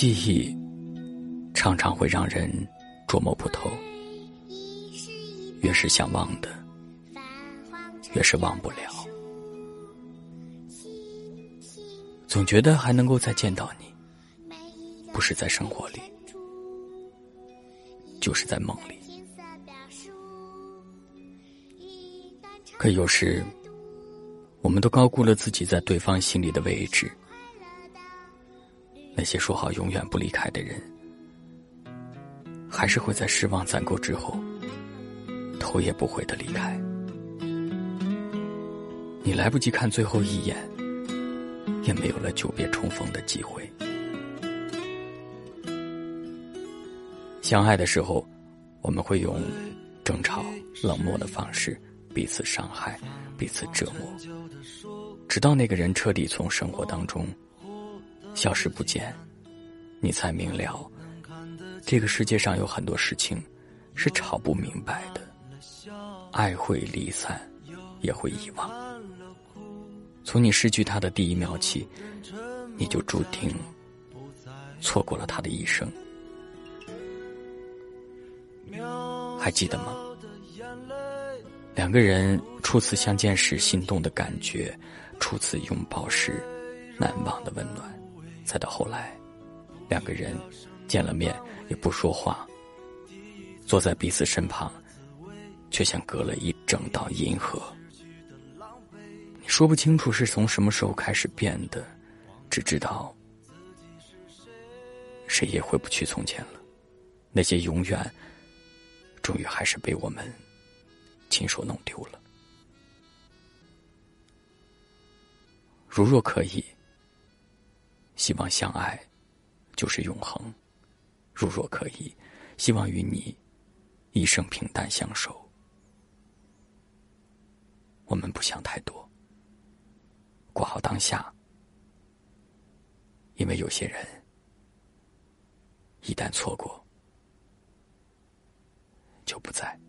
记忆常常会让人捉摸不透，越是想忘的，越是忘不了。总觉得还能够再见到你，不是在生活里，就是在梦里。可有时，我们都高估了自己在对方心里的位置。那些说好永远不离开的人，还是会在失望攒够之后，头也不回的离开。你来不及看最后一眼，也没有了久别重逢的机会。相爱的时候，我们会用争吵、冷漠的方式彼此伤害、彼此折磨，直到那个人彻底从生活当中。消失不见，你才明了，这个世界上有很多事情是吵不明白的。爱会离散，也会遗忘。从你失去他的第一秒起，你就注定错过了他的一生。还记得吗？两个人初次相见时心动的感觉，初次拥抱时难忘的温暖。再到后来，两个人见了面也不说话，坐在彼此身旁，却像隔了一整道银河。你说不清楚是从什么时候开始变的，只知道谁也回不去从前了。那些永远，终于还是被我们亲手弄丢了。如若可以。希望相爱，就是永恒。如若可以，希望与你一生平淡相守。我们不想太多，过好当下。因为有些人，一旦错过，就不在。